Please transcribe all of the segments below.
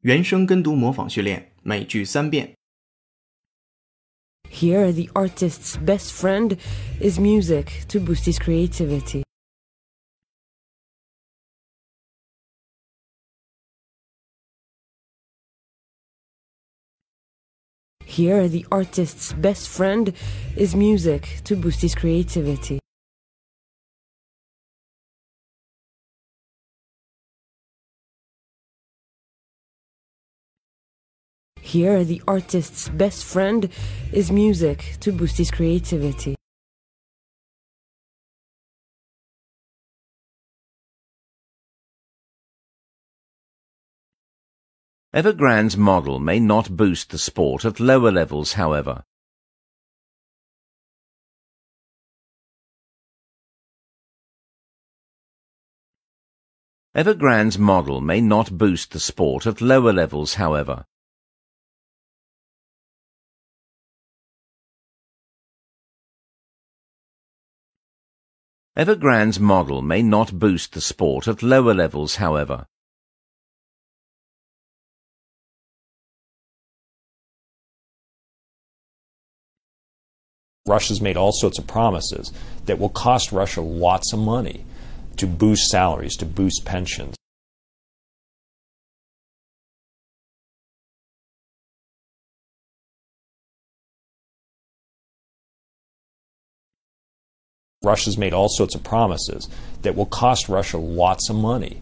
原声跟读模仿训练，每句三遍。 Here, the artist's best friend is music to boost his creativity. Here, the artist's best friend is music to boost his creativity. Here, the artist's best friend is music to boost his creativity. Evergrande's model may not boost the sport at lower levels, however. Evergrande's model may not boost the sport at lower levels, however. Evergrande's model may not boost the sport at lower levels, however. Russia's made all sorts of promises that will cost Russia lots of money to boost salaries, to boost pensions. Russia's made all sorts of promises that will cost Russia lots of money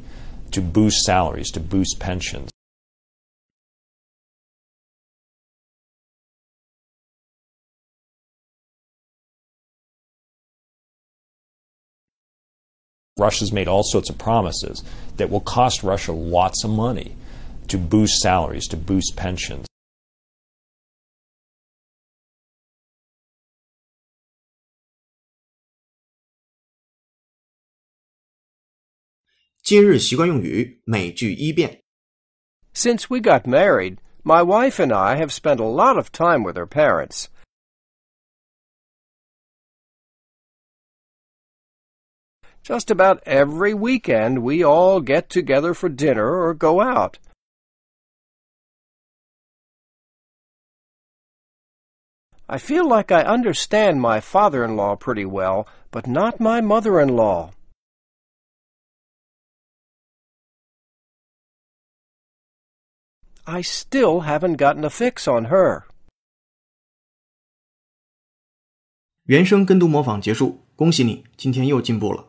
to boost salaries, to boost pensions. Russia's made all sorts of promises that will cost Russia lots of money to boost salaries, to boost pensions. “今日习惯用语”每句一遍。 Since we got married, my wife and I have spent a lot of time with her parents. Just about every weekend, we all get together for dinner or go out. I feel like I understand my father-in-law pretty well, but not my mother-in-law. I still haven't gotten a fix on her. 原声跟读模仿结束，恭喜你，今天又进步了。